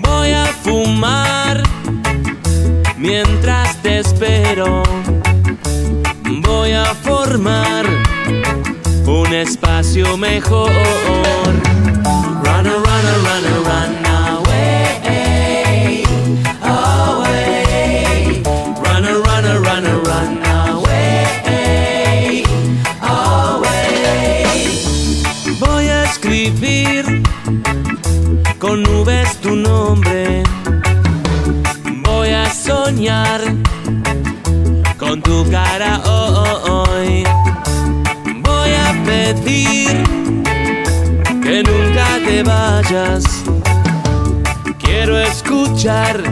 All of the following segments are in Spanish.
Voy a fumar mientras te espero. Voy a formar un espacio mejor. Vayas. Quiero escuchar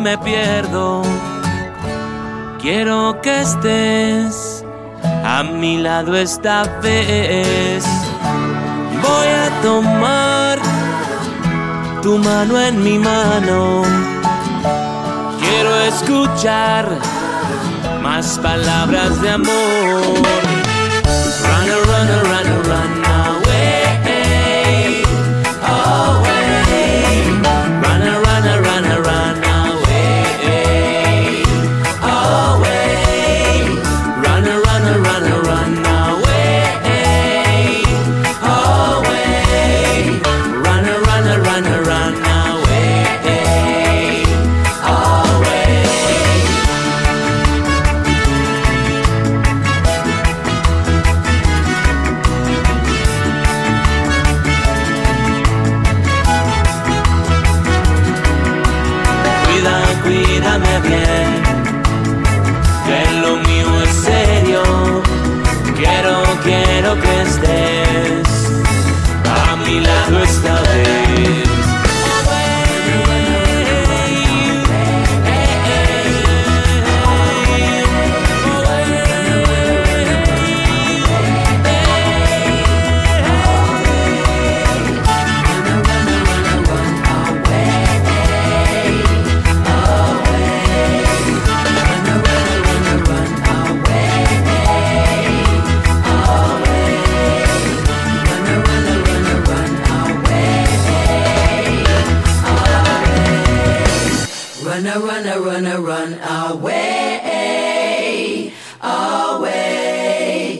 me pierdo. Quiero que estés a mi lado esta vez. Voy a tomar tu mano en mi mano. Quiero escuchar más palabras de amor. Run, run, run, run.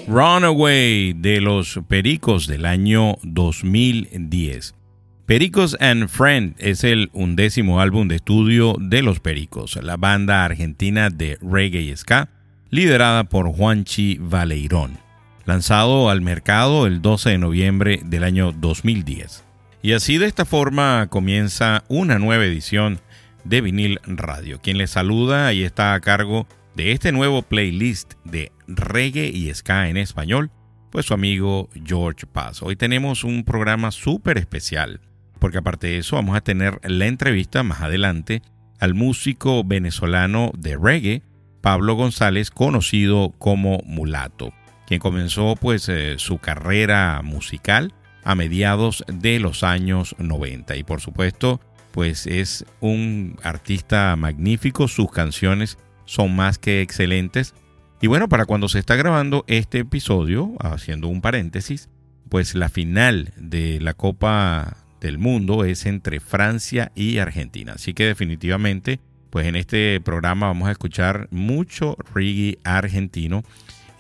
Runaway de los Pericos del año 2010. Pericos and Friend es el undécimo álbum de estudio de Los Pericos, la banda argentina de reggae y ska, liderada por Juanchi Valeirón, lanzado al mercado el 12 de noviembre del año 2010. Y así de esta forma comienza una nueva edición de Vinil Radio. Quien les saluda y está a cargo de este nuevo playlist de reggae y ska en español, pues su amigo George Paz. Hoy tenemos un programa súper especial, porque aparte de eso vamos a tener la entrevista más adelante al músico venezolano de reggae Pablo González, conocido como Mulato, quien comenzó pues eh, su carrera musical a mediados de los años 90 y por supuesto pues es un artista magnífico, sus canciones son más que excelentes. Y bueno, para cuando se está grabando este episodio, haciendo un paréntesis, pues la final de la Copa del Mundo es entre Francia y Argentina. Así que definitivamente, pues en este programa vamos a escuchar mucho reggae argentino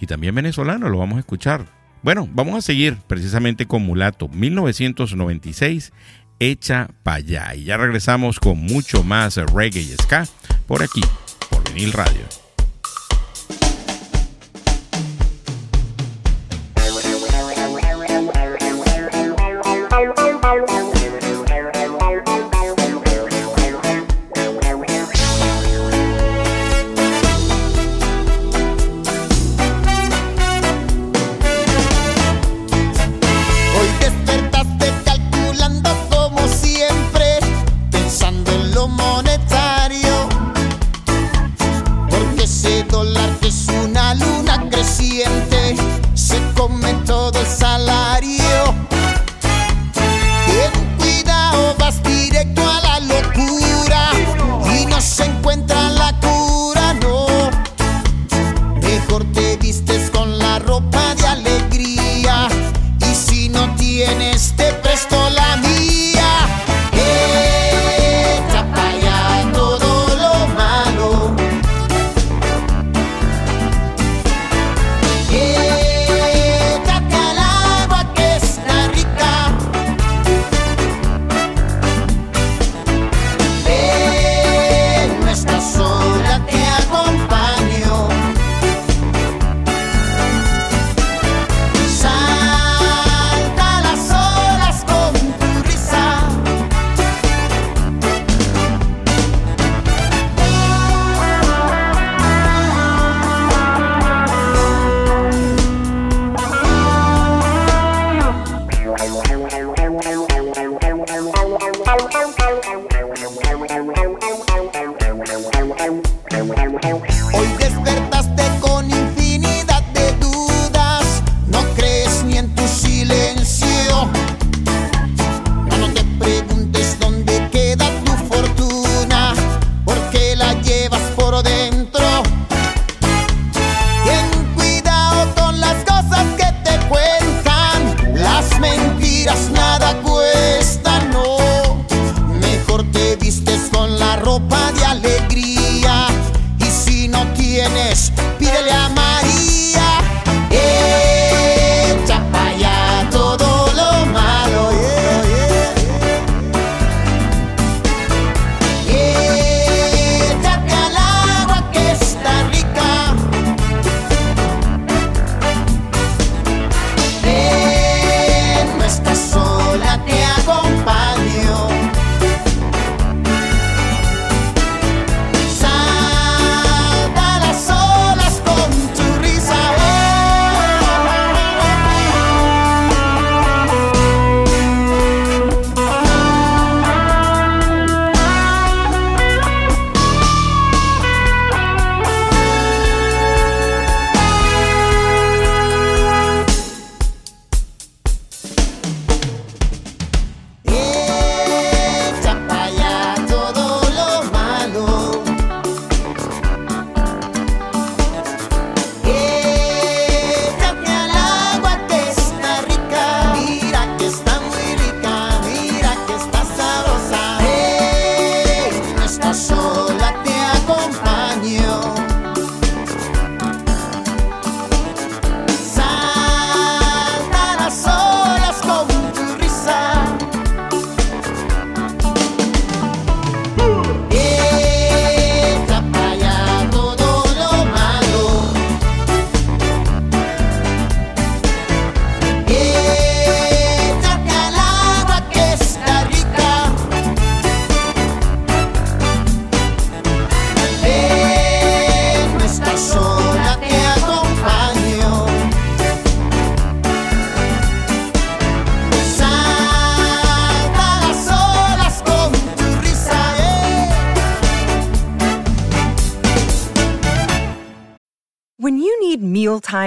y también venezolano, lo vamos a escuchar. Bueno, vamos a seguir precisamente con Mulato, 1996 hecha para allá. Y ya regresamos con mucho más reggae y ska por aquí, por vinil radio.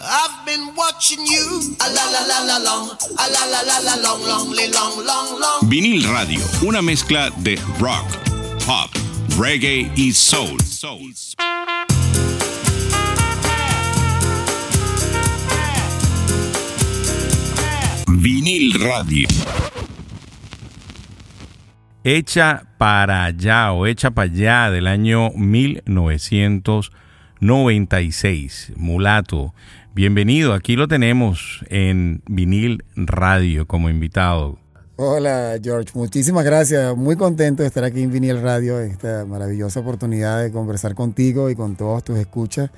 I've been watching you a la la la la long, a la la la la long, long, long, long, long. Vinil Radio, una mezcla de rock, pop, reggae y soul. soul. Vinil Radio. Hecha para allá o hecha para allá del año 1996. Mulato, bienvenido. Aquí lo tenemos en Vinil Radio como invitado. Hola George, muchísimas gracias. Muy contento de estar aquí en Vinil Radio, esta maravillosa oportunidad de conversar contigo y con todos tus escuchas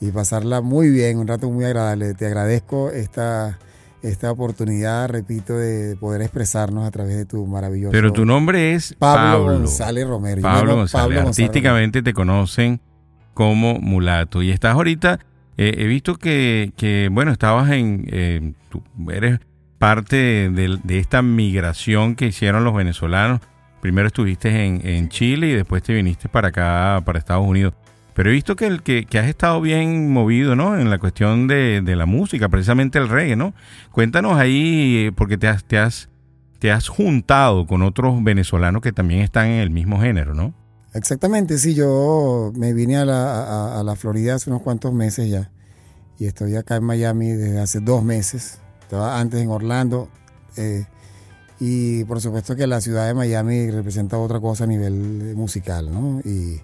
y pasarla muy bien, un rato muy agradable. Te agradezco esta esta oportunidad, repito, de poder expresarnos a través de tu maravilloso. Pero tu nombre es Pablo, González Romero. Pablo González. Artísticamente te conocen como Mulato. Y estás ahorita, eh, he visto que, bueno, estabas en, eh, eres parte de, esta migración que hicieron los venezolanos. Primero estuviste en, en Chile y después te viniste para acá, para Estados Unidos. Pero he visto que, el, que, que, has estado bien movido, ¿no? En la cuestión de, de, la música, precisamente el reggae, ¿no? Cuéntanos ahí, porque te has, te has, te has juntado con otros venezolanos que también están en el mismo género, ¿no? Exactamente, sí, yo me vine a la, a, la Florida hace unos cuantos meses ya. Y estoy acá en Miami desde hace dos meses. Estaba antes en Orlando. Eh, y por supuesto que la ciudad de Miami representa otra cosa a nivel musical, ¿no? Y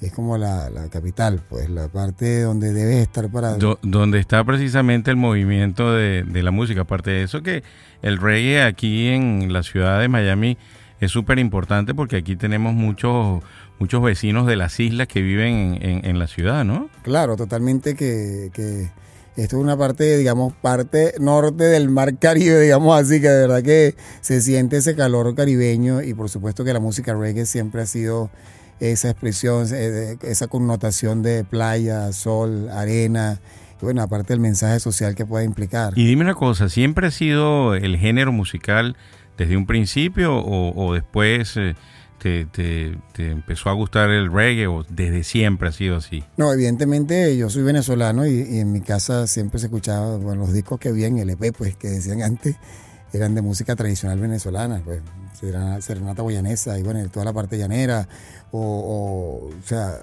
es como la, la, capital, pues la parte donde debes estar para... donde está precisamente el movimiento de, de, la música. Aparte de eso, que el reggae aquí en la ciudad de Miami es súper importante porque aquí tenemos muchos muchos vecinos de las islas que viven en, en, en la ciudad, ¿no? Claro, totalmente que, que, esto es una parte, digamos, parte norte del mar Caribe, digamos así, que de verdad que se siente ese calor caribeño y por supuesto que la música reggae siempre ha sido esa expresión, esa connotación de playa, sol, arena, y bueno, aparte del mensaje social que puede implicar. Y dime una cosa, ¿siempre ha sido el género musical desde un principio o, o después eh, te, te, te, empezó a gustar el reggae o desde siempre ha sido así? No, evidentemente yo soy venezolano y, y en mi casa siempre se escuchaba bueno, los discos que había en LP, pues que decían antes eran de música tradicional venezolana, pues serenata guayanesa y bueno, toda la parte llanera, o, o, o sea,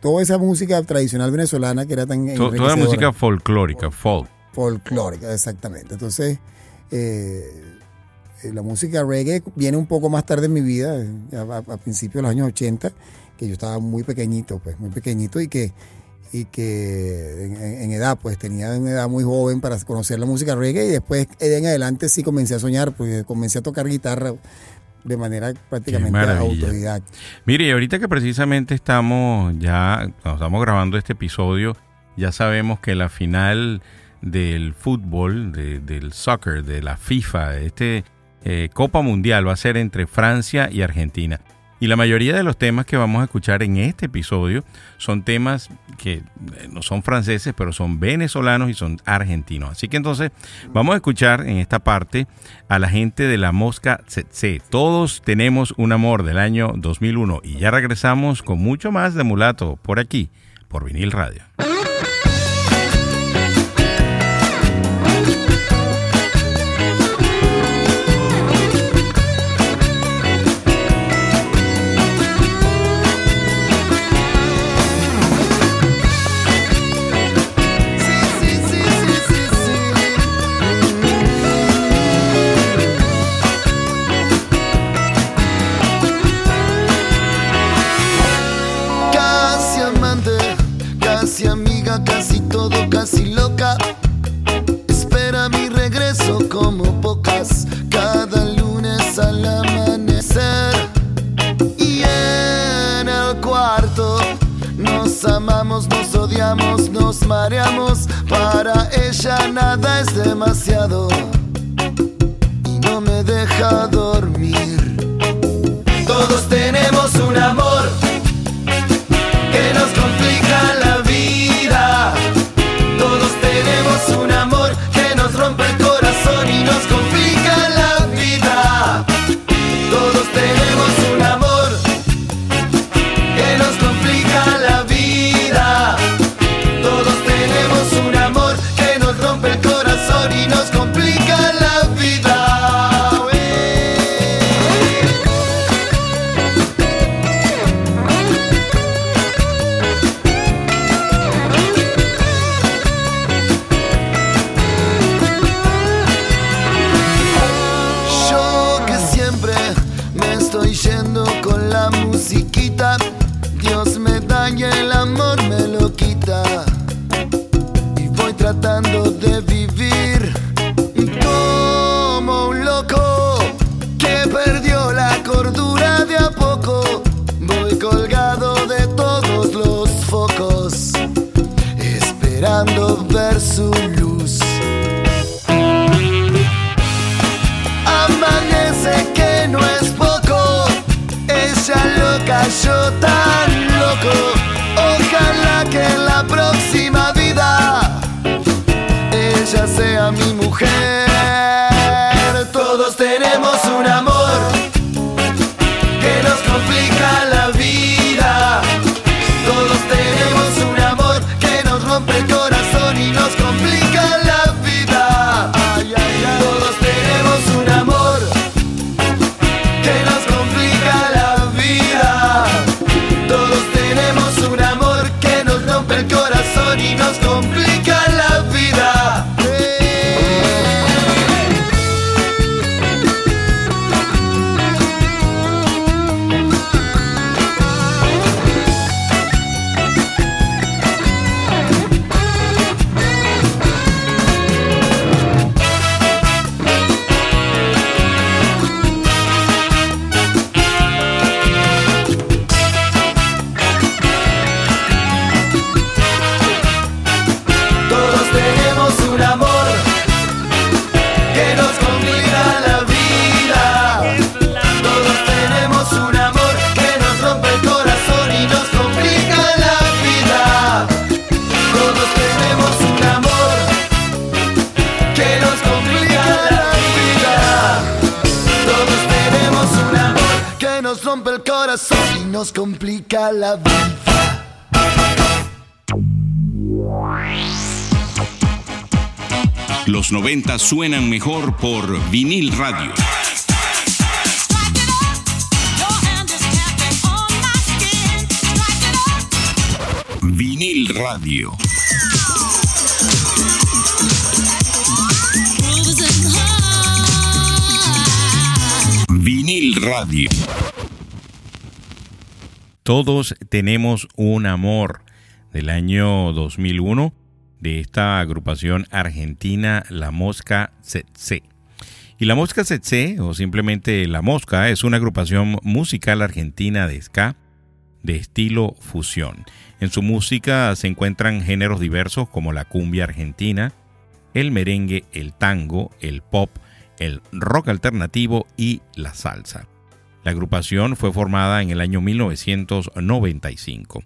toda esa música tradicional venezolana que era tan... Toda música folclórica, folk. Folclórica, exactamente. Entonces, eh, la música reggae viene un poco más tarde en mi vida, a, a, principios de los años 80, que yo estaba muy pequeñito, pues muy pequeñito y que y que en, en, edad, pues tenía una edad muy joven para conocer la música reggae y después en adelante sí comencé a soñar, porque comencé a tocar guitarra de manera prácticamente autodidacta. Mire, y ahorita que precisamente estamos ya, estamos grabando este episodio, ya sabemos que la final del fútbol, de, del soccer, de la FIFA, este eh, Copa Mundial va a ser entre Francia y Argentina. Y la mayoría de los temas que vamos a escuchar en este episodio son temas que eh, no son franceses, pero son venezolanos y son argentinos. Así que entonces vamos a escuchar en esta parte a la gente de la Mosca Tsetse. Todos tenemos un amor del año 2001 y ya regresamos con mucho más de Mulato por aquí, por Vinil Radio. Demasiado Todos tenemos Los 90 suenan mejor por vinil radio. Vinil radio. Vinil radio. Todos tenemos un amor del año 2001 esta agrupación argentina La Mosca Tsetse. Y La Mosca Tsetse, o simplemente La Mosca, es una agrupación musical argentina de ska de estilo fusión. En su música se encuentran géneros diversos como la cumbia argentina, el merengue, el tango, el pop, el rock alternativo y la salsa. La agrupación fue formada en el año 1995.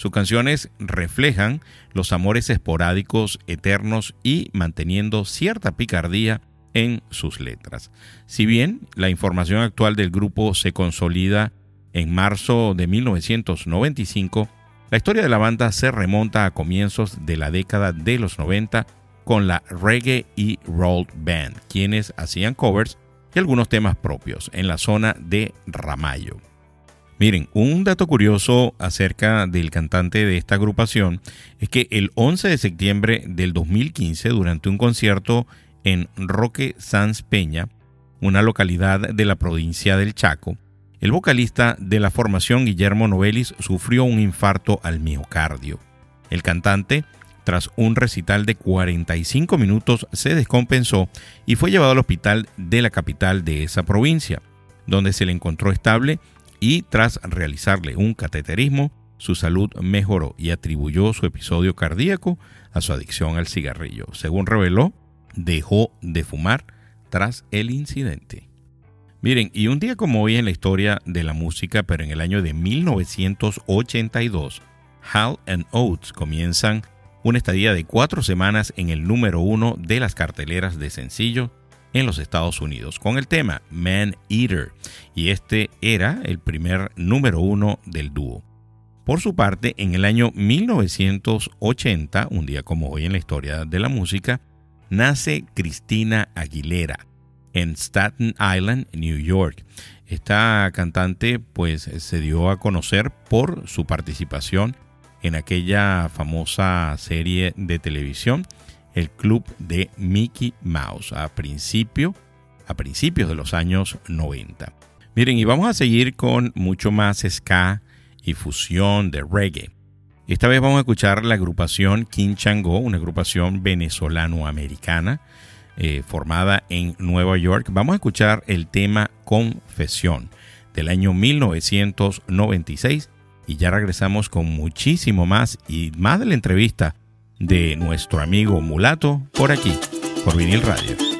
Sus canciones reflejan los amores esporádicos, eternos y manteniendo cierta picardía en sus letras. Si bien la información actual del grupo se consolida en marzo de 1995, la historia de la banda se remonta a comienzos de la década de los 90 con la Reggae y Roll Band, quienes hacían covers y algunos temas propios en la zona de Ramallo. Miren, un dato curioso acerca del cantante de esta agrupación es que el 11 de septiembre del 2015, durante un concierto en Roque Sanz Peña, una localidad de la provincia del Chaco, el vocalista de la formación Guillermo Novelis sufrió un infarto al miocardio. El cantante, tras un recital de 45 minutos, se descompensó y fue llevado al hospital de la capital de esa provincia, donde se le encontró estable y tras realizarle un cateterismo, su salud mejoró y atribuyó su episodio cardíaco a su adicción al cigarrillo. Según reveló, dejó de fumar tras el incidente. Miren, y un día como hoy en la historia de la música, pero en el año de 1982, Hal and Oates comienzan una estadía de cuatro semanas en el número uno de las carteleras de sencillo en los Estados Unidos con el tema Man Eater, y este era el primer número uno del dúo. Por su parte, en el año 1980, un día como hoy en la historia de la música, nace Cristina Aguilera en Staten Island, New York. Esta cantante pues se dio a conocer por su participación en aquella famosa serie de televisión El Club de Mickey Mouse a principio a principios de los años 90. Miren, y vamos a seguir con mucho más ska y fusión de reggae. Esta vez vamos a escuchar la agrupación King Chango, una agrupación venezolano-americana eh, formada en Nueva York. Vamos a escuchar el tema Confesión del año 1996 y ya regresamos con muchísimo más y más de la entrevista de nuestro amigo Mulato por aquí, por Vinil Radio.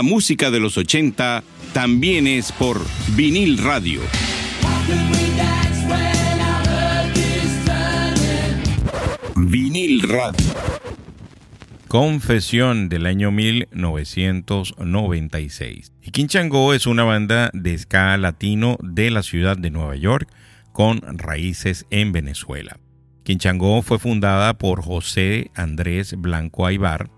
La música de los 80 también es por vinil radio. Vinil radio. Confesión del año 1996. Y Quinchango es una banda de ska latino de la ciudad de Nueva York con raíces en Venezuela. Quinchango fue fundada por José Andrés Blanco Aybar,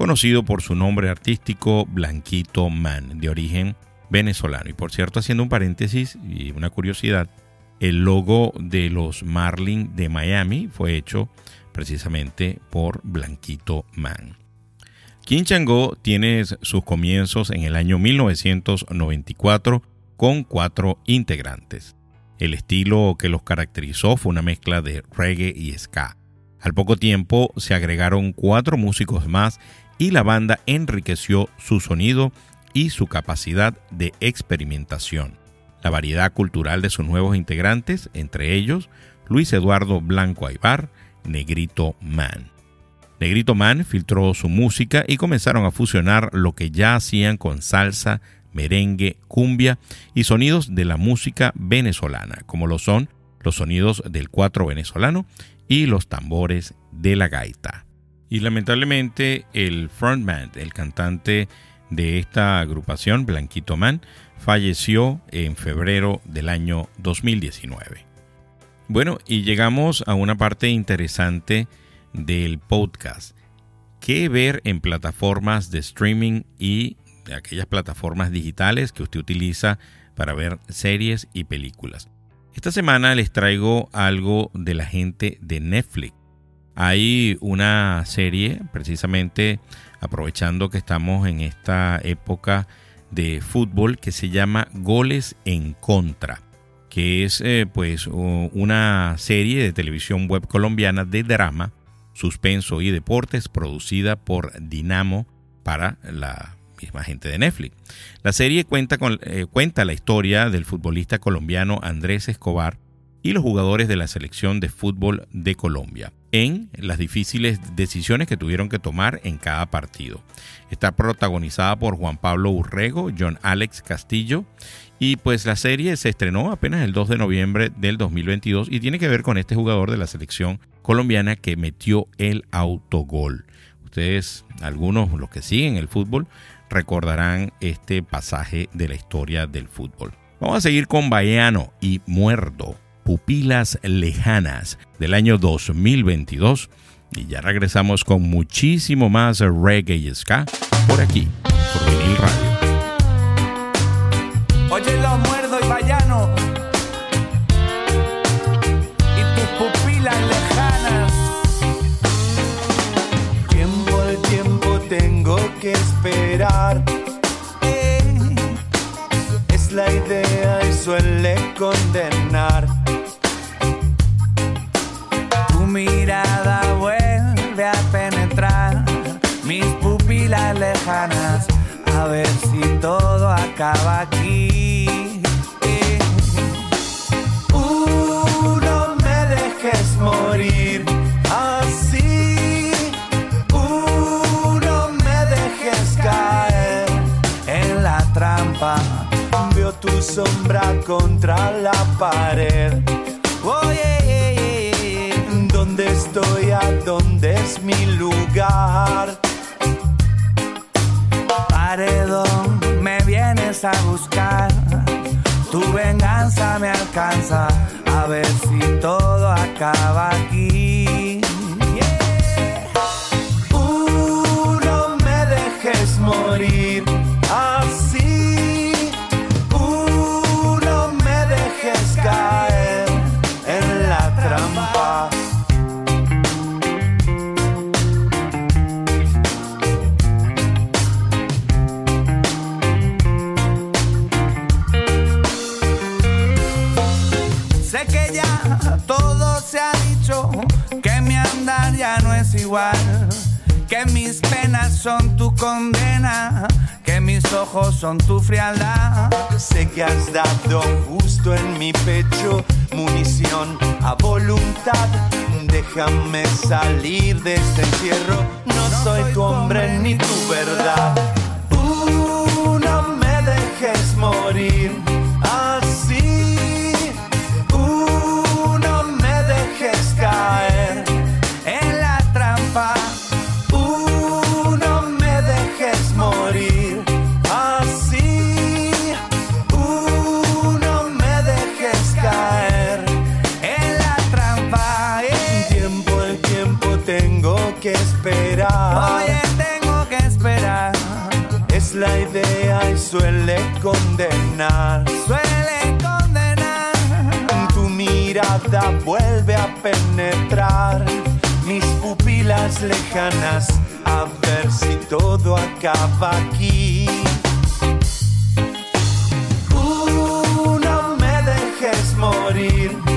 conocido por su nombre artístico Blanquito Man, de origen venezolano. Y por cierto, haciendo un paréntesis y una curiosidad, el logo de los Marlin de Miami fue hecho precisamente por Blanquito Man. Quinchango tiene sus comienzos en el año 1994 con cuatro integrantes. El estilo que los caracterizó fue una mezcla de reggae y ska. Al poco tiempo se agregaron cuatro músicos más y la banda enriqueció su sonido y su capacidad de experimentación. La variedad cultural de sus nuevos integrantes, entre ellos Luis Eduardo Blanco Aybar, Negrito Man. Negrito Man filtró su música y comenzaron a fusionar lo que ya hacían con salsa, merengue, cumbia y sonidos de la música venezolana, como lo son los sonidos del cuatro venezolano y los tambores de la gaita. Y lamentablemente el frontman, el cantante de esta agrupación, Blanquito Man, falleció en febrero del año 2019. Bueno, y llegamos a una parte interesante del podcast. ¿Qué ver en plataformas de streaming y de aquellas plataformas digitales que usted utiliza para ver series y películas? Esta semana les traigo algo de la gente de Netflix. Hay una serie, precisamente aprovechando que estamos en esta época de fútbol, que se llama Goles en Contra, que es eh, pues una serie de televisión web colombiana de drama, suspenso y deportes producida por Dinamo para la misma gente de Netflix. La serie cuenta, con, eh, cuenta la historia del futbolista colombiano Andrés Escobar y los jugadores de la selección de fútbol de Colombia en las difíciles decisiones que tuvieron que tomar en cada partido. Está protagonizada por Juan Pablo Urrego, John Alex Castillo y pues la serie se estrenó apenas el 2 de noviembre del 2022 y tiene que ver con este jugador de la selección colombiana que metió el autogol. Ustedes, algunos los que siguen el fútbol, recordarán este pasaje de la historia del fútbol. Vamos a seguir con Baiano y Muerdo Pupilas Lejanas del año 2022. Y ya regresamos con muchísimo más reggae y ska por aquí, por Vinil Radio. Oye, los muerdo y vallanos. Y tus pupilas lejanas. Tiempo al tiempo tengo que esperar. Eh, es la idea y suele condenar Mirada vuelve a penetrar mis pupilas lejanas, a ver si todo acaba aquí. Uh, no me dejes morir así. Uh, me dejes caer en la trampa. Veo tu sombra contra la pared. Oye, ¿dónde estoy? ¿A dónde es mi lugar? Paredón, me vienes a buscar. Tu venganza me alcanza. A ver si todo acaba aquí. Uh, no me dejes morir son tu condena, que mis ojos son tu frialdad. Sé que has dado justo en mi pecho munición a voluntad. Déjame salir de este encierro, no soy tu hombre ni tu verdad. Uh, no me dejes morir condenar. Suele condenar. Tu mirada vuelve a penetrar mis pupilas lejanas. A ver si todo acaba aquí. Uh, no me dejes morir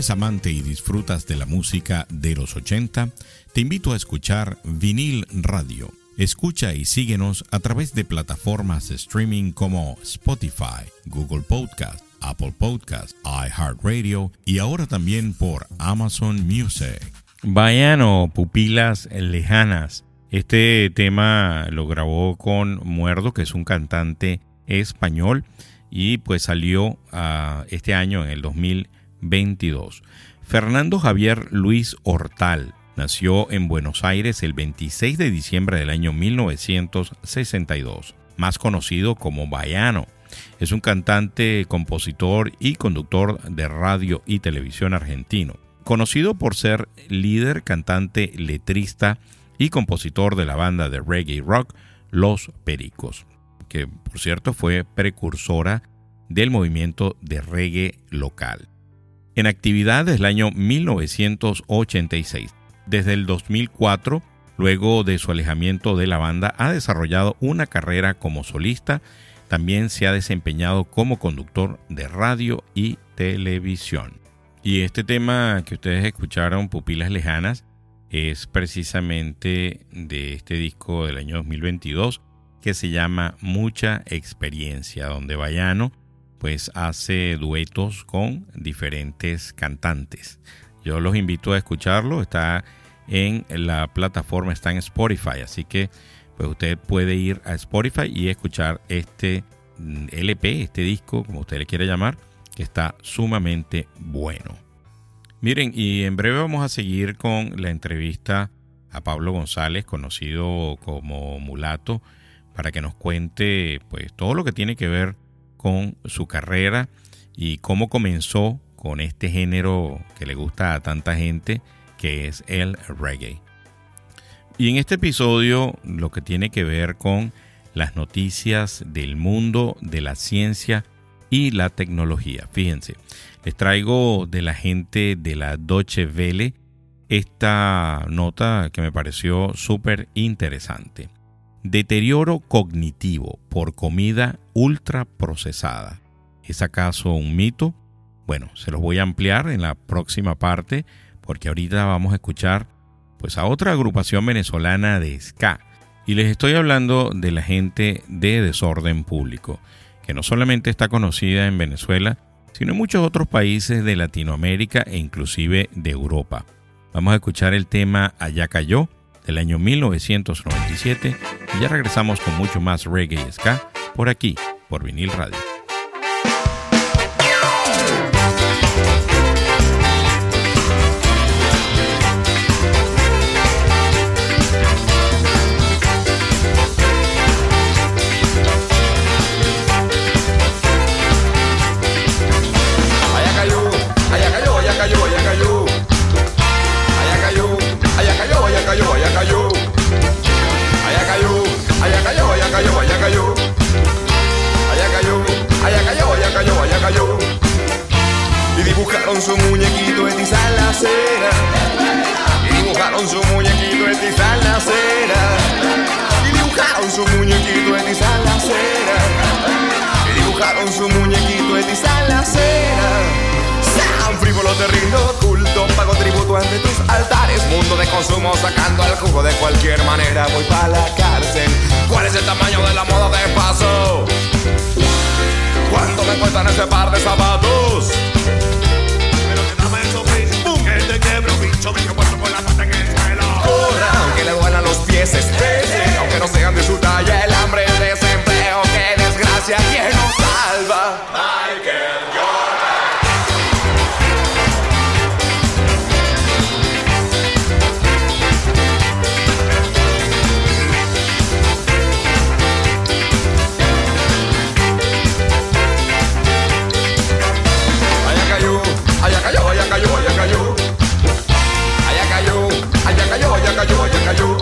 ¿Eres amante y disfrutas de la música de los 80? Te invito a escuchar Vinil Radio. Escucha y síguenos a través de plataformas de streaming como Spotify, Google Podcast, Apple Podcast, iHeartRadio y ahora también por Amazon Music. Baiano, Pupilas Lejanas. Este tema lo grabó con Muerdo, que es un cantante español, y pues salió ah, este año, en el 2022. Fernando Javier Luis Hortal nació en Buenos Aires el 26 de diciembre del año 1962, más conocido como Baiano. Es un cantante, compositor y conductor de radio y televisión argentino, conocido por ser líder, cantante, letrista y compositor de la banda de reggae rock Los Pericos, que por cierto fue precursora del movimiento de reggae local. En actividad desde el año 1986. Desde el 2004, luego de su alejamiento de la banda, ha desarrollado una carrera como solista. También se ha desempeñado como conductor de radio y televisión. Y este tema que ustedes escucharon, Pupilas Lejanas, es precisamente de este disco del año 2022 que se llama Mucha Experiencia, donde Bayano pues hace duetos con diferentes cantantes. Yo los invito a escucharlo, está en la plataforma, está en Spotify, así que pues usted puede ir a Spotify y escuchar este mm, LP, este disco, como usted le quiere llamar, que está sumamente bueno. Miren, y en breve vamos a seguir con la entrevista a Pablo González, conocido como Mulato, para que nos cuente pues todo lo que tiene que ver con su carrera y cómo comenzó con este género que le gusta a tanta gente, que es el reggae. Y en este episodio lo que tiene que ver con las noticias del mundo de la ciencia y la tecnología. Fíjense, les traigo de la gente de la Deutsche Welle esta nota que me pareció súper interesante. Deterioro cognitivo por comida ultraprocesada. ¿Es acaso un mito? Bueno, se los voy a ampliar en la próxima parte porque ahorita vamos a escuchar pues a otra agrupación venezolana de ska y les estoy hablando de la gente de desorden público, que no solamente está conocida en Venezuela, sino en muchos otros países de Latinoamérica e inclusive de Europa. Vamos a escuchar el tema Allá cayó el año 1997 y ya regresamos con mucho más reggae y ska por aquí, por Vinil Radio. Y dibujaron su muñequito en quizá en la acera. Y dibujaron su muñequito en quizá en la acera. San frívolo te rindo culto, pago tributo ante tus altares. Mundo de consumo sacando al jugo de cualquier manera. Voy para la cárcel. ¿Cuál es el tamaño de la moda de paso? ¿Cuánto me cuestan este par de zapatos? Pero que dame eso, please. Que te quebro, bicho, me quedo puesto con la pata en el aunque le duelan los pies, estrese, aunque no sean de su talla el hambre, el desempleo, que desgracia, quien nos salva. allá cayó,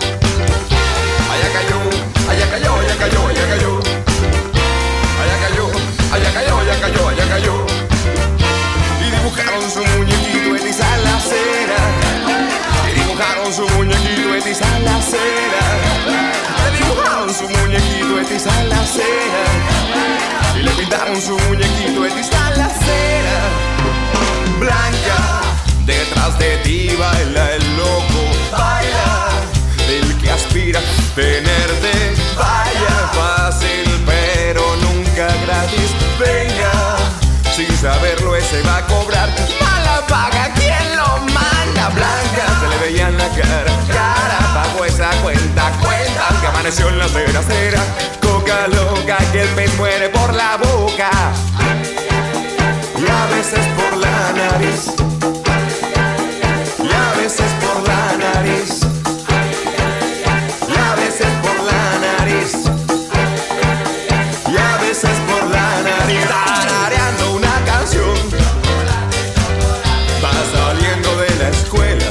allá cayó, allá cayó, allá cayó, allá cayó, allá cayó, allá cayó, allá cayó. Y dibujaron su muñequito en esa la acera, y dibujaron su muñequito en esa la acera dibujaron su muñequito Esta está la cera Y le pintaron su muñequito Esta está la cera Blanca Detrás de ti baila el loco. Baila tenerte. Vaya fácil, pero nunca gratis. Venga, sin saberlo ese va a cobrar. Mala paga, ¿quién lo manda? Blanca, se le veía en la cara. Cara, pagó esa cuenta, cuenta. Que amaneció en la teracera. Coca loca, que el pez muere por la boca. Y a veces por la nariz. Y a veces por la nariz. Y a veces por la nariz, si está una canción, va saliendo de la escuela.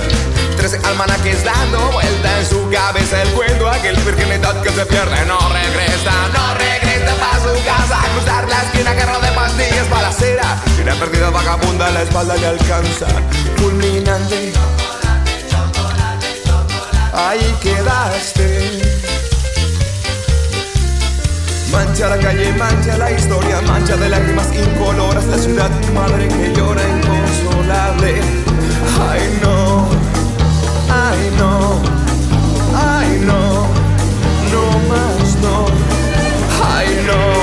Trece almanaques dando vuelta en su cabeza el cuento. Aquel virgen neto que se pierde no regresa, no regresa para su casa. Cruzar la esquina, garro de pastillas para la cera. Tiene perdido vagabunda, la espalda le alcanza. mancha la historia, mancha de lágrimas incoloras, la ciudad madre que llora inconsolable. Ay no, ay no, ay no, no más no, ay no.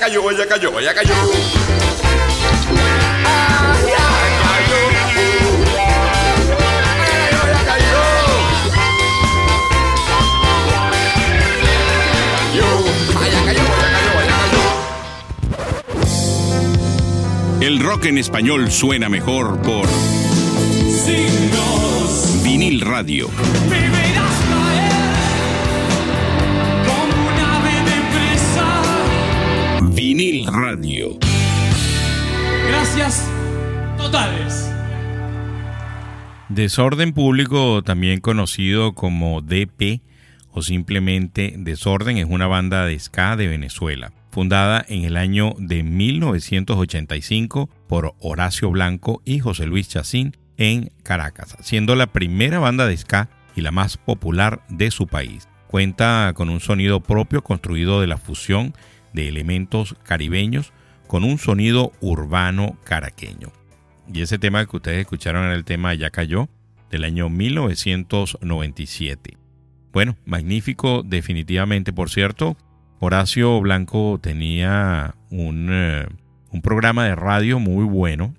Cayó, ella cayó, ella cayó. Ay, ya cayó. Ella cayó. Yo, ay, ya cayó, ya cayó, ya cayó. El rock en español suena mejor por Signos. vinil radio. Gracias totales. Desorden Público, también conocido como DP o simplemente Desorden, es una banda de ska de Venezuela, fundada en el año de 1985 por Horacio Blanco y José Luis Chacín en Caracas, siendo la primera banda de ska y la más popular de su país. Cuenta con un sonido propio construido de la fusión de elementos caribeños con un sonido urbano caraqueño. Y ese tema que ustedes escucharon era el tema Ya cayó del año 1997. Bueno, magnífico definitivamente, por cierto. Horacio Blanco tenía un, eh, un programa de radio muy bueno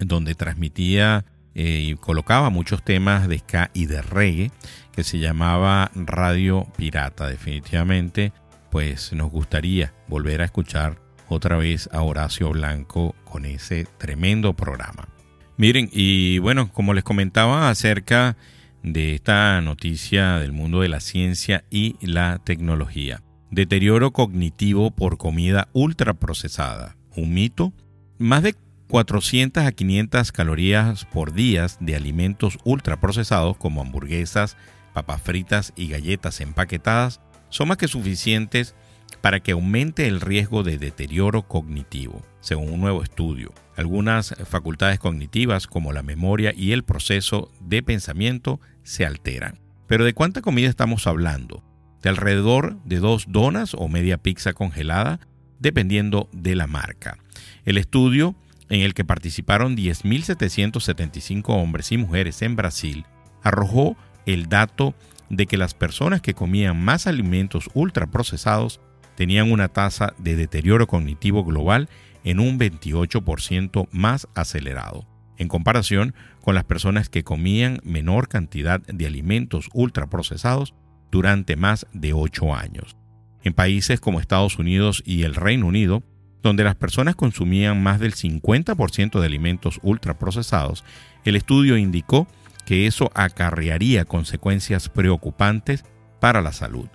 donde transmitía eh, y colocaba muchos temas de ska y de reggae que se llamaba Radio Pirata. Definitivamente, pues nos gustaría volver a escuchar otra vez a Horacio Blanco con ese tremendo programa. Miren, y bueno, como les comentaba acerca de esta noticia del mundo de la ciencia y la tecnología. Deterioro cognitivo por comida ultraprocesada. ¿Un mito? Más de 400 a 500 calorías por día de alimentos ultraprocesados como hamburguesas, papas fritas y galletas empaquetadas son más que suficientes para que aumente el riesgo de deterioro cognitivo, según un nuevo estudio. Algunas facultades cognitivas como la memoria y el proceso de pensamiento se alteran. Pero ¿de cuánta comida estamos hablando? De alrededor de dos donas o media pizza congelada, dependiendo de la marca. El estudio, en el que participaron 10.775 hombres y mujeres en Brasil, arrojó el dato de que las personas que comían más alimentos ultraprocesados tenían una tasa de deterioro cognitivo global en un 28% más acelerado, en comparación con las personas que comían menor cantidad de alimentos ultraprocesados durante más de 8 años. En países como Estados Unidos y el Reino Unido, donde las personas consumían más del 50% de alimentos ultraprocesados, el estudio indicó que eso acarrearía consecuencias preocupantes para la salud.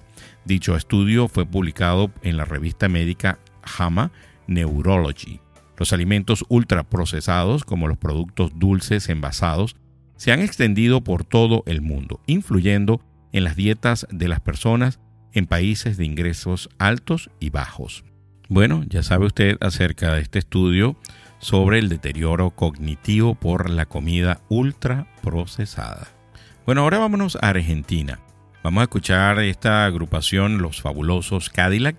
Dicho estudio fue publicado en la revista médica JAMA Neurology. Los alimentos ultraprocesados, como los productos dulces envasados, se han extendido por todo el mundo, influyendo en las dietas de las personas en países de ingresos altos y bajos. Bueno, ya sabe usted acerca de este estudio sobre el deterioro cognitivo por la comida ultraprocesada. Bueno, ahora vámonos a Argentina. Vamos a escuchar esta agrupación Los Fabulosos Cadillac,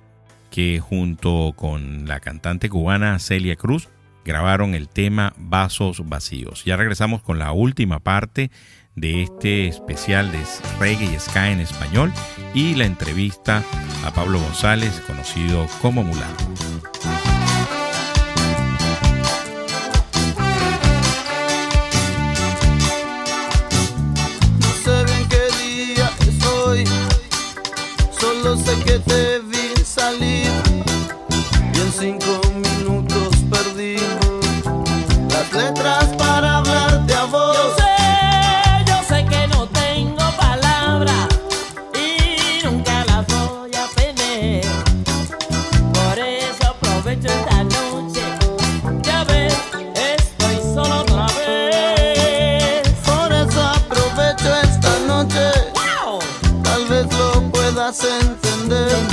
que junto con la cantante cubana Celia Cruz grabaron el tema Vasos Vacíos. Ya regresamos con la última parte de este especial de reggae y ska en español y la entrevista a Pablo González, conocido como Mulato. Sé que te vi salir y en cinco minutos perdí las letras para hablarte a vos. Yo sé, yo sé que no tengo palabras y nunca las voy a tener. Por eso aprovecho esta noche. Ya ves, estoy solo otra vez. Por eso aprovecho esta noche, ¡Wow! tal vez lo puedas entender.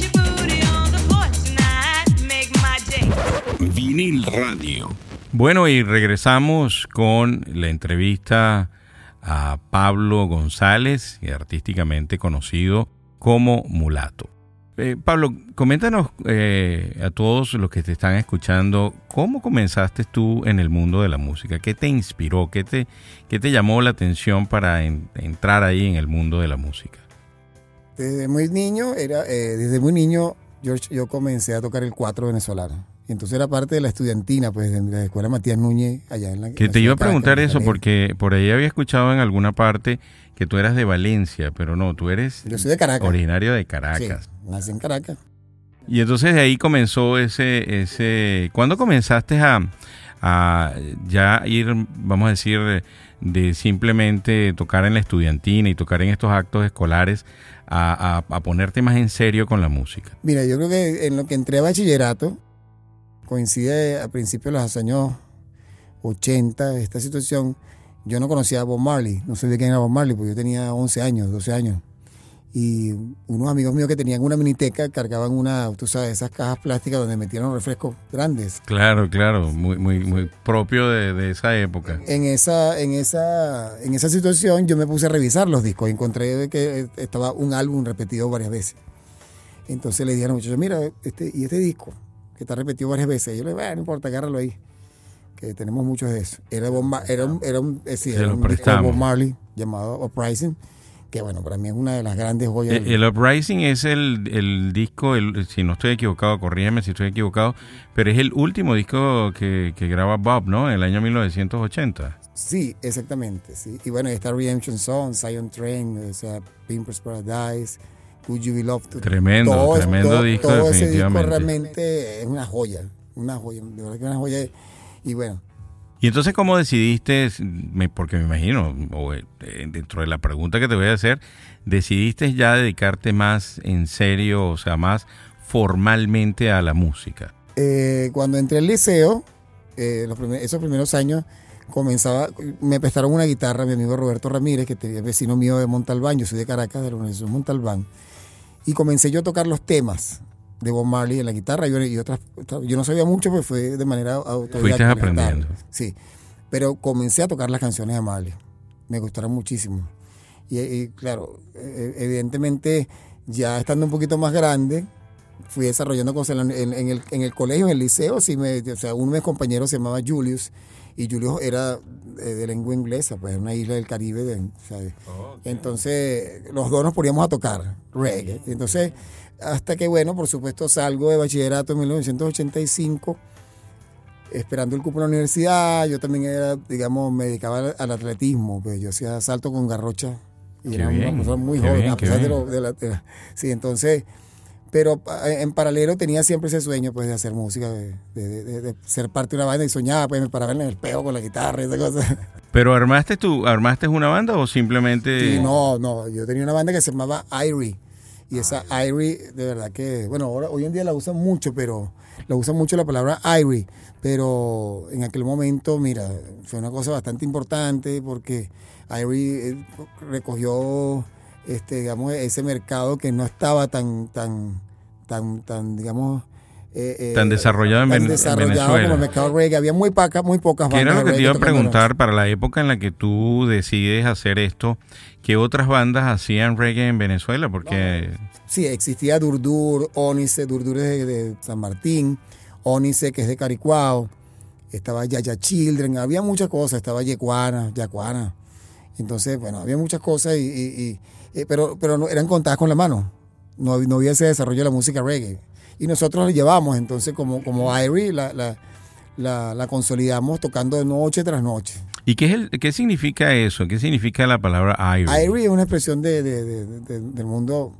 your booty on the floor tonight. Make my day. Vinil radio. Bueno, y regresamos con la entrevista a Pablo González, artísticamente conocido como Mulato. Eh, Pablo, coméntanos eh, a todos los que te están escuchando, ¿cómo comenzaste tú en el mundo de la música? ¿Qué te inspiró? ¿Qué te, te llamó la atención para en- entrar ahí en el mundo de la música? Desde muy niño, era, eh, desde muy niño yo, yo comencé a tocar el cuatro venezolano. Y entonces era parte de la estudiantina, pues, de la escuela Matías Núñez, allá en la en Que la te iba a preguntar eso porque por ahí había escuchado en alguna parte que tú eras de Valencia, pero no, tú eres Yo soy de Caracas. originario de Sí, Caracas. nací en Caracas. Y entonces de ahí comenzó ese, ese, ¿cuándo comenzaste a, a ya ir, vamos a decir, de simplemente tocar en la estudiantina y tocar en estos actos escolares a, a- a ponerte más en serio con la música? Mira, yo creo que en lo que entré a bachillerato, coincide a principios de los años 80, esta situación, yo no conocía a Bob Marley, no sabía quién era Bob Marley, porque yo tenía 11 años, 12 años. Y unos amigos míos que tenían una miniteca cargaban una, tú sabes, esas cajas plásticas donde metieron refrescos grandes. Claro, claro, muy, muy, muy propio de, de esa época. En esa, en, esa, en esa situación yo me puse a revisar los discos y encontré que estaba un álbum repetido varias veces. Entonces le dije a los muchachos, mira, este, y este disco, que está repetido varias veces. Yo le dije, "Bueno, no importa, agárralo ahí, que tenemos muchos de eso. Era, Bob Ma- era un, era un, eh, sí, era un disco de. Bob Marley llamado Uprising, que bueno, para mí es una de las grandes joyas. El, el Uprising es el, el disco, el- si no estoy equivocado, corrígeme si estoy equivocado, pero es el último disco que, que graba Bob, ¿no? En el año 1980. Sí, exactamente, sí. Y bueno, está Redemption Song, Zion Train, o sea, Pimpers Paradise, Would You Be Loved. Tremendo, tremendo disco, Todo ese disco definitivamente. realmente es una joya, una joya, de verdad que una joya. Y bueno, Y entonces, ¿cómo decidiste, porque me imagino, o, eh, dentro de la pregunta que te voy a hacer, decidiste ya dedicarte más en serio, o sea, más formalmente a la música? eh, cuando entré al liceo, eh, los primer- esos primeros años, comenzaba, me prestaron una guitarra mi amigo Roberto Ramírez, que es vecino mío de Montalbán, yo soy de Caracas, de la de Montalbán, y comencé yo a tocar los temas de Bob Marley en la guitarra y, y otras, yo no sabía mucho, pues fue de manera autodidacta. Fuiste aprendiendo. Sí, pero comencé a tocar las canciones de Marley, me gustaron muchísimo. Y, y, claro, eh, evidentemente ya estando un poquito más grande, fui desarrollando cosas en, en- en el, en el colegio, en el liceo, sí me, o sea, uno de mis compañeros se llamaba Julius, y Julius era eh, de lengua inglesa, pues era una isla del Caribe, de-. Entonces, los dos nos poníamos a tocar reggae. Entonces, hasta que, bueno, por supuesto, salgo de bachillerato en 1985, esperando el cupo en la universidad, yo también era, digamos, me dedicaba al, al atletismo, pues yo hacía salto con garrocha, y Qué era bien, una persona muy joven, a pesar de, lo, de la, de la- Sí, entonces pero pa- en paralelo tenía siempre ese sueño pues de hacer música, de, de- de- de ser parte de una banda y soñaba, pues me paraba en el espejo con la guitarra y esa cosa. ¿Pero armaste tú, armaste una banda o simplemente...? Sí, no, no, yo tenía una banda que se llamaba Irie y esa Irie de verdad que, bueno, ahora hoy en día la usan mucho, pero la usan mucho la palabra Irie, pero en aquel momento, mira, fue una cosa bastante importante porque Irie eh, recogió este digamos ese mercado que no estaba tan tan tan tan digamos eh, eh, Tan desarrollado en tan desarrollado Venezuela. como el mercado reggae había muy pocas muy pocas ¿Qué era bandas lo que te iba a reggae preguntar para la época en la que tú decides hacer esto? ¿Qué otras bandas hacían reggae en Venezuela? Porque Sí, existía Durdur, Ónice, Durdur es de, de San Martín, Ónice que es de Caricuao, estaba Yaya Children, había muchas cosas, estaba Yecuana, Yacuana. Entonces, bueno, había muchas cosas, y, y- y- eh, pero, pero eran contadas con la mano. No, no había ese desarrollo de la música reggae. Y nosotros la llevamos, entonces, como, como Irie, la, la, la, la consolidamos tocando noche tras noche. ¿Y qué, es el, qué significa eso? ¿Qué significa la palabra Irie? Irie es una expresión de, de- de- de- del mundo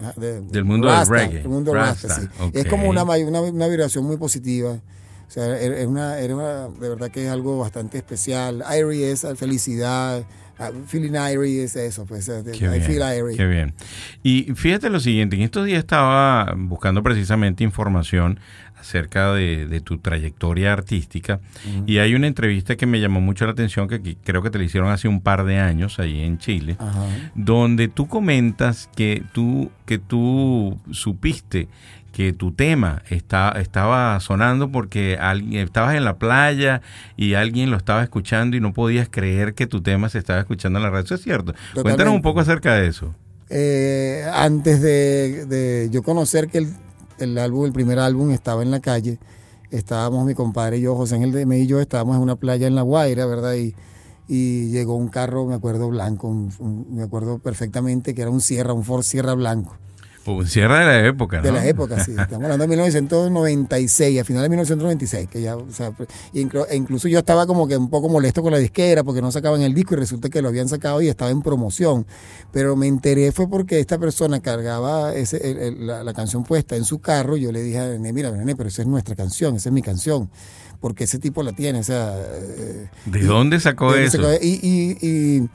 ah, de- Del mundo del reggae. del mundo Rasta, Rasta, sí. ok. Es como una, una, una vibración muy positiva. O sea, era era una, era una- de verdad que es algo bastante especial. Irie es felicidad, ah, Feeling Irie es eso, pues. eh, Qué I bien, Feel Irie. qué bien. Y fíjate lo siguiente, en estos días estaba buscando precisamente información acerca de, de tu trayectoria artística y hay una entrevista que me llamó mucho la atención que, creo que te la hicieron hace un par de años ahí en Chile, donde tú comentas que tú, que tú supiste que tu tema está, estaba sonando porque alguien, estabas en la playa y alguien lo estaba escuchando y no podías creer que tu tema se estaba escuchando en la radio. ¿Eso es cierto? Cuéntanos un poco acerca de eso. Eh, antes de, de yo conocer que el, el álbum, el primer álbum estaba en la calle, estábamos mi compadre y yo, José Ángel de y yo, estábamos en una playa en La Guaira, ¿verdad? Y, y llegó un carro, me acuerdo, blanco, un- un- me acuerdo perfectamente que era un Sierra, un Ford Sierra blanco. Un cierre de la época, ¿no? De la época, sí. Estamos hablando de 1996, a finales de 1996, que ya, o sea, inclu- e incluso yo estaba como que un poco molesto con la disquera porque no sacaban el disco y resulta que lo habían sacado y estaba en promoción. Pero me enteré fue porque esta persona cargaba ese, el- el- la, la canción puesta en su carro y yo le dije a Nené, mira, Nené, pero esa es nuestra canción, esa es mi canción. Porque ese tipo la tiene, o sea... eh, ¿De dónde sacó ¿De dónde eso? sacó? Y, y- y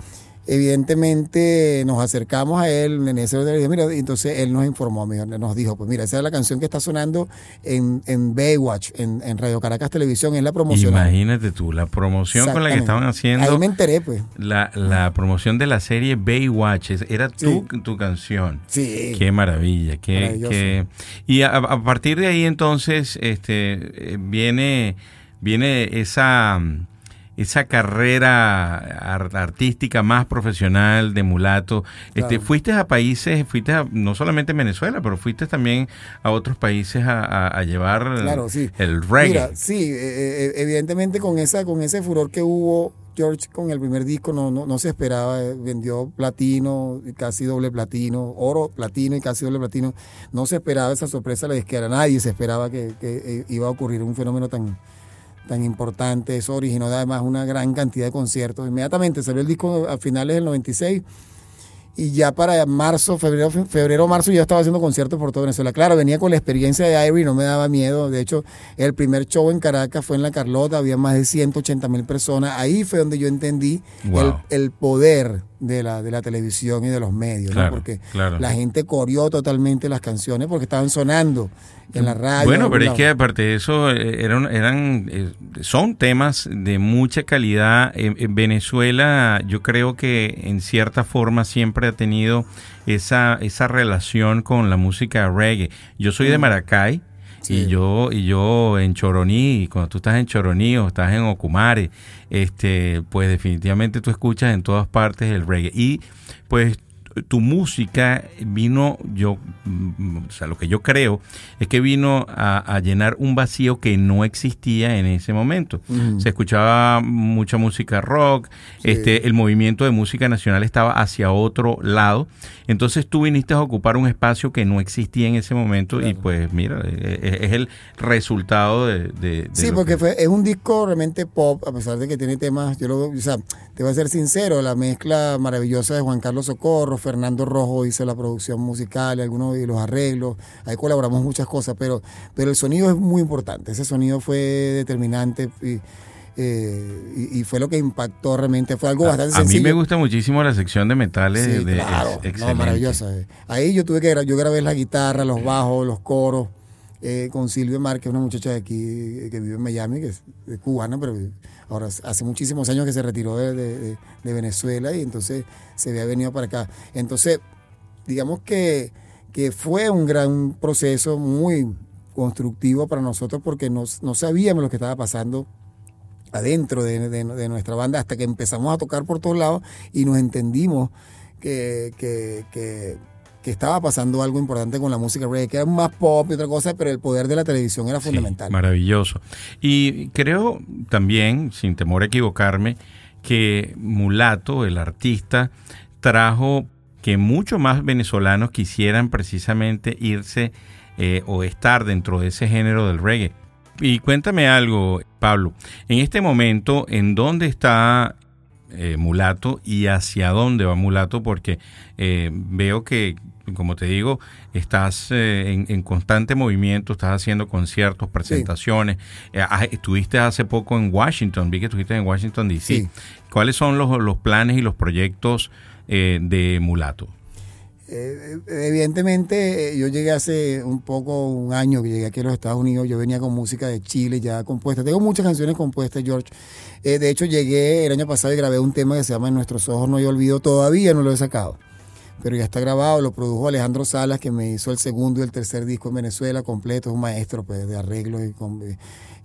evidentemente nos acercamos a él en ese dije, mira, y entonces él nos informó, nos dijo, pues mira, esa es la canción que está sonando en, en Baywatch, en, en Radio Caracas Televisión, es la promoción. Imagínate tú, la promoción con la que estaban haciendo. Ahí me enteré, pues. La, la promoción de la serie Baywatch, era tu, tu canción. Sí. Qué maravilla. Qué, qué- y a, a partir de ahí entonces este, eh, viene, viene esa, esa carrera ar- artística más profesional de mulato. Este, fuiste a países, fuiste a- no solamente en Venezuela, pero fuiste también a otros países a, a- a llevar Claro, sí. el reggae. Mira, sí, eh, eh, evidentemente con esa, con ese furor que hubo, George con el primer disco no, no, no se esperaba, eh, vendió platino, casi doble platino, oro, platino y casi doble platino. No se esperaba esa sorpresa a la disquera, nadie se esperaba que, que, eh, iba a ocurrir un fenómeno tan, tan importante. Eso originó además una gran cantidad de conciertos. Inmediatamente salió el disco a finales del 96 y ya para marzo, febrero, febrero, marzo ya estaba haciendo conciertos por toda Venezuela. Claro, venía con la experiencia de Irie, no me daba miedo. De hecho, el primer show en Caracas fue en La Carlota, había más de 180 mil personas. Ahí fue donde yo entendí Wow. el, el poder de la, de la televisión y de los medios, porque claro. la gente coreó totalmente las canciones porque estaban sonando en la radio. Bueno, en pero es que aparte de eso, eh, eran, eran eh, son temas de mucha calidad. En, en Venezuela, yo creo que en cierta forma siempre ha tenido esa, esa relación con la música reggae. Yo soy de Mm. Y yo, y yo en Choroní, cuando tú estás en Choroní o estás en Ocumare, este, pues definitivamente tú escuchas en todas partes el reggae. Y pues tu música vino, yo, mm, o sea, lo que yo creo es que vino a, a llenar un vacío que no existía en ese momento. Se escuchaba mucha música rock, este, el movimiento de música nacional estaba hacia otro lado. Entonces tú viniste a ocupar un espacio que no existía en ese momento y pues mira, eh, eh, es el resultado de... de- de Sí, porque que- fue, es un disco realmente pop, a pesar de que tiene temas, yo lo, o sea, te voy a ser sincero, la mezcla maravillosa de Juan Carlos Socorro, Fernando Rojo hizo la producción musical, algunos de los arreglos, ahí colaboramos muchas cosas, pero, pero el sonido es muy importante, ese sonido fue determinante y, eh, y- y fue lo que impactó realmente, fue algo bastante a mí sencillo. me gusta muchísimo la sección de metales. Sí, de, claro, es no, maravillosa. eh. Ahí yo tuve que yo grabé la guitarra, los bajos, los coros, eh, con Silvia Márquez, una muchacha de aquí eh, que vive en Miami, que es cubana, pero ahora hace muchísimos años que se retiró de, Venezuela y entonces se había venido para acá. Entonces, digamos que, que fue un gran proceso muy constructivo para nosotros porque no, no sabíamos lo que estaba pasando adentro de, de- de nuestra banda hasta que empezamos a tocar por todos lados y nos entendimos que, que- que- que estaba pasando algo importante con la música reggae, que era más pop y otra cosa, pero el poder de la televisión era fundamental. Maravilloso. Y creo también, sin temor a equivocarme, que Mulato, el artista, trajo que muchos más venezolanos quisieran precisamente irse eh, o estar dentro de ese género del reggae. Y cuéntame algo, Pablo, en este momento, ¿en dónde está eh, Mulato y hacia dónde va Mulato? Porque eh, veo que como te digo, estás eh, en, en constante movimiento, estás haciendo conciertos, presentaciones. Eh, ah, estuviste hace poco en Washington, vi que estuviste en Washington, D.C. Sí. ¿Cuáles son los, los planes y los proyectos eh, de Mulato? Evidentemente, yo llegué hace un poco, un año que llegué aquí a los Estados Unidos. Yo venía con música de Chile ya compuesta. Tengo muchas canciones compuestas, George. Eh, de hecho, llegué el año pasado y grabé un tema que se llama En nuestros ojos no hay olvido. Todavía no lo he sacado, pero ya está grabado. Lo produjo Alejandro Salas, que me hizo el segundo y el tercer disco en Venezuela completo. Es un maestro pues, de arreglos y, con-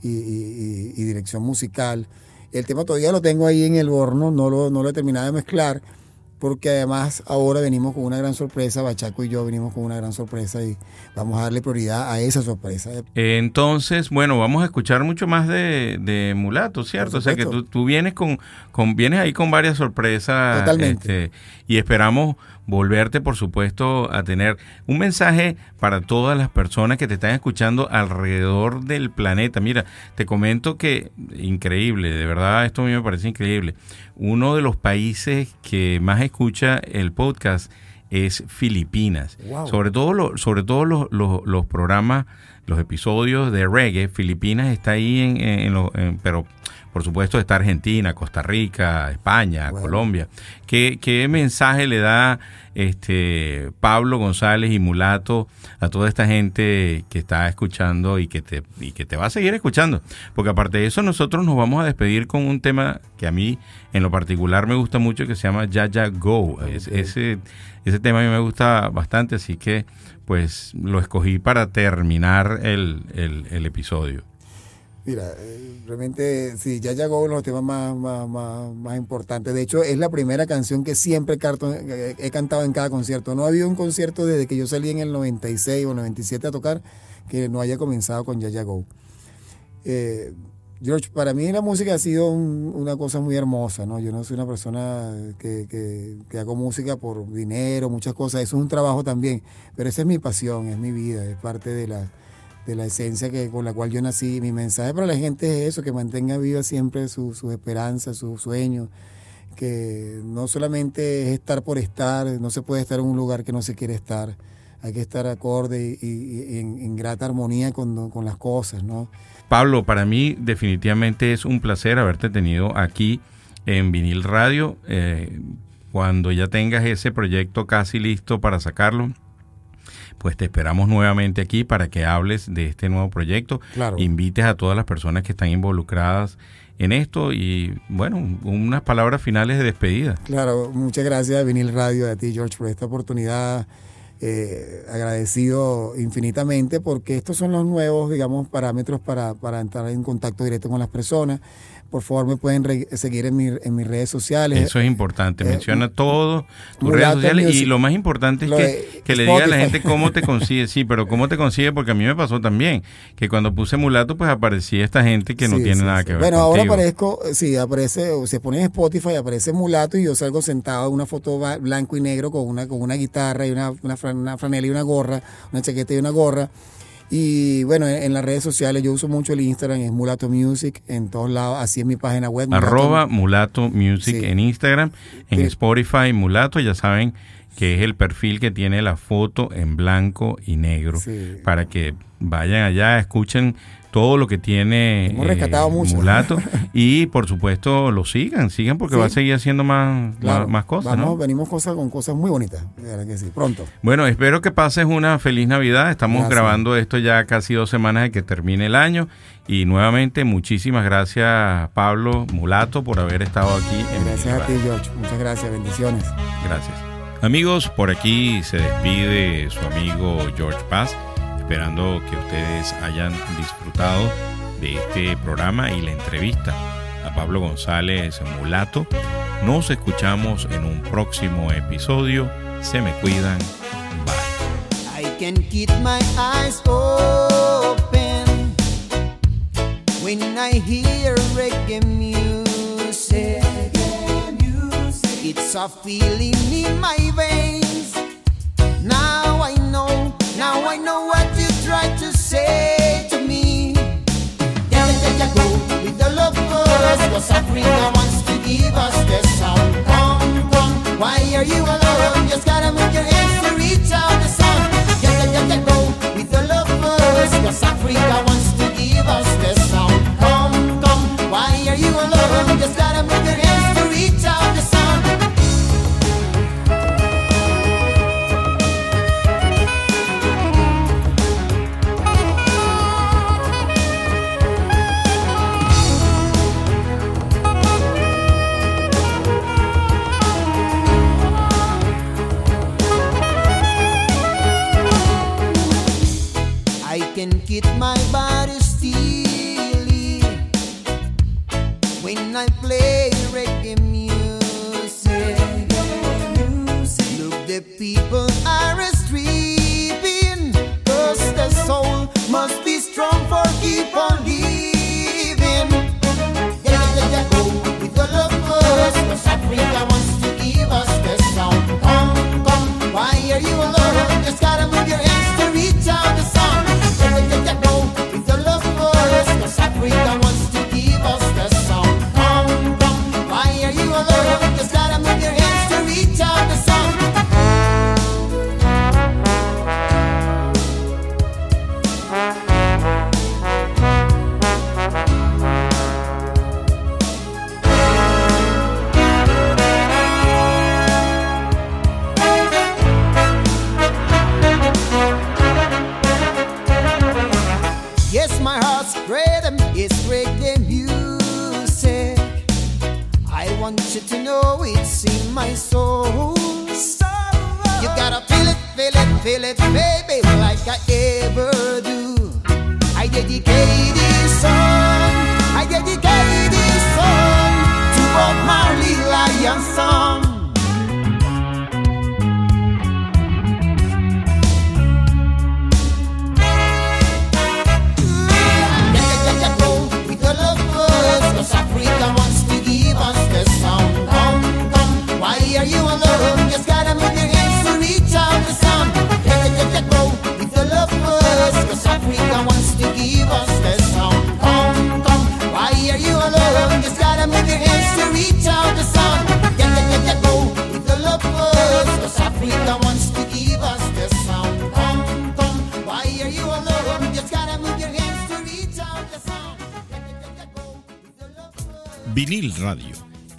y- y- dirección musical. El tema todavía lo tengo ahí en el horno, no lo, no lo he terminado de mezclar porque además ahora venimos con una gran sorpresa, Bachaco y yo venimos con una gran sorpresa y vamos a darle prioridad a esa sorpresa. Eh, Entonces, bueno, vamos a escuchar mucho más de, de Mulato, ¿cierto? O sea que tú, tú vienes con, con, vienes ahí con varias sorpresas. Totalmente. este, y esperamos volverte, por supuesto, a tener un mensaje para todas las personas que te están escuchando alrededor del planeta. Mira, te comento que increíble, de verdad, esto a mí me parece increíble. Uno de los países que más escucha el podcast es Filipinas. Wow. Sobre todo, lo- sobre todo los, los- los programas, los episodios de reggae, Filipinas está ahí en, en- en lo- en- pero por supuesto está Argentina, Costa Rica, España, Colombia. ¿Qué, qué mensaje le da este Pablo González y Mulato a toda esta gente que está escuchando y que te y que te va a seguir escuchando? Porque aparte de eso nosotros nos vamos a despedir con un tema que a mí en lo particular me gusta mucho que se llama Ya Ya Go. Es- ese ese tema a mí me gusta bastante, así que pues lo escogí para terminar el, el- episodio. Mira, eh, realmente sí, ya llegó uno de los temas más, más, más, importantes. De hecho, es la primera canción que siempre eh, he cantado en cada concierto. No ha habido un concierto desde que yo salí en el 96 o 97 a tocar que no haya comenzado con Ya Go. Eh, George, para mí la música ha sido un- una cosa muy hermosa, ¿no? Yo no soy una persona que, que, que hago música por dinero, muchas cosas. Eso es un trabajo también, pero esa es mi pasión, es mi vida, es parte de la, de la esencia que, con la cual yo nací. Mi mensaje para la gente es eso, que mantenga viva siempre su- sus esperanzas, sus sueños, que no solamente es estar por estar, no se puede estar en un lugar que no se quiere estar, hay que estar acorde y, y- y en, en grata armonía con, con las cosas, ¿no? Pablo, para mí definitivamente es un placer haberte tenido aquí en Vinil Radio. Eh, cuando ya tengas ese proyecto casi listo para sacarlo, pues te esperamos nuevamente aquí para que hables de este nuevo proyecto. Claro. Invites a todas las personas que están involucradas en esto y, bueno, unas palabras finales de despedida. Claro, muchas gracias a Vinil Radio, a ti George, por esta oportunidad. Eh, agradecido infinitamente porque estos son los nuevos, digamos, parámetros para, para entrar en contacto directo con las personas. Por favor, me pueden re- seguir en, mi- en mis redes sociales. Eso es importante. Eh, Menciona todo, tus redes sociales y lo más importante es que, que le diga a la gente cómo te consigue. Sí, pero cómo te consigue porque a mí me pasó también que cuando puse mulato pues aparecía esta gente que no Sí, tiene sí, nada sí. que ver Bueno, ahora aparezco, sí, aparece, se pone en Spotify, aparece mulato y yo salgo sentado en una foto blanco y negro con una, con una guitarra y una, una, fran- una franela y una gorra, una chaqueta y una gorra. Y bueno, en, en las redes sociales yo uso mucho el Instagram, es Mulato Music, en todos lados, así es mi página web. Mulato- Arroba Mulato Music Sí. en Instagram, en Sí. Spotify Mulato, ya saben que es el perfil que tiene la foto en blanco y negro Sí. para que vayan allá, escuchen todo lo que tiene Hemos rescatado mucho. Mulato y por supuesto lo sigan, sigan porque Sí. va a seguir haciendo más, Claro, más, más cosas, vamos, ¿no? Venimos cosas con cosas muy bonitas, que sí, pronto. Bueno, espero que pases una feliz Navidad. Estamos Gracias. grabando esto ya casi dos semanas de que termine el año. Y nuevamente, muchísimas gracias, Pablo Mulato, por haber estado aquí en Gracias a ti. George, muchas gracias, bendiciones. Gracias. Amigos, por aquí se despide su amigo George Paz, esperando que ustedes hayan disfrutado de este programa y la entrevista a Pablo González Mulato. Nos escuchamos en un próximo episodio. Se me cuidan. Bye. I can keep my eyes open when I hear reggae music. It's a feeling in my veins. Now I know, Now I know what you tried to say to me. There is a go with the love for us. Cause Africa wants to give us the sound. Come, come, why are you alone? Just gotta move your hands to reach out the sound. Yeah, yeah, yeah, go with the love for us. Cause Africa wants to give us the sound. Come, come, why are you alone? Just gotta move your hands to reach out.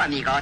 amigo.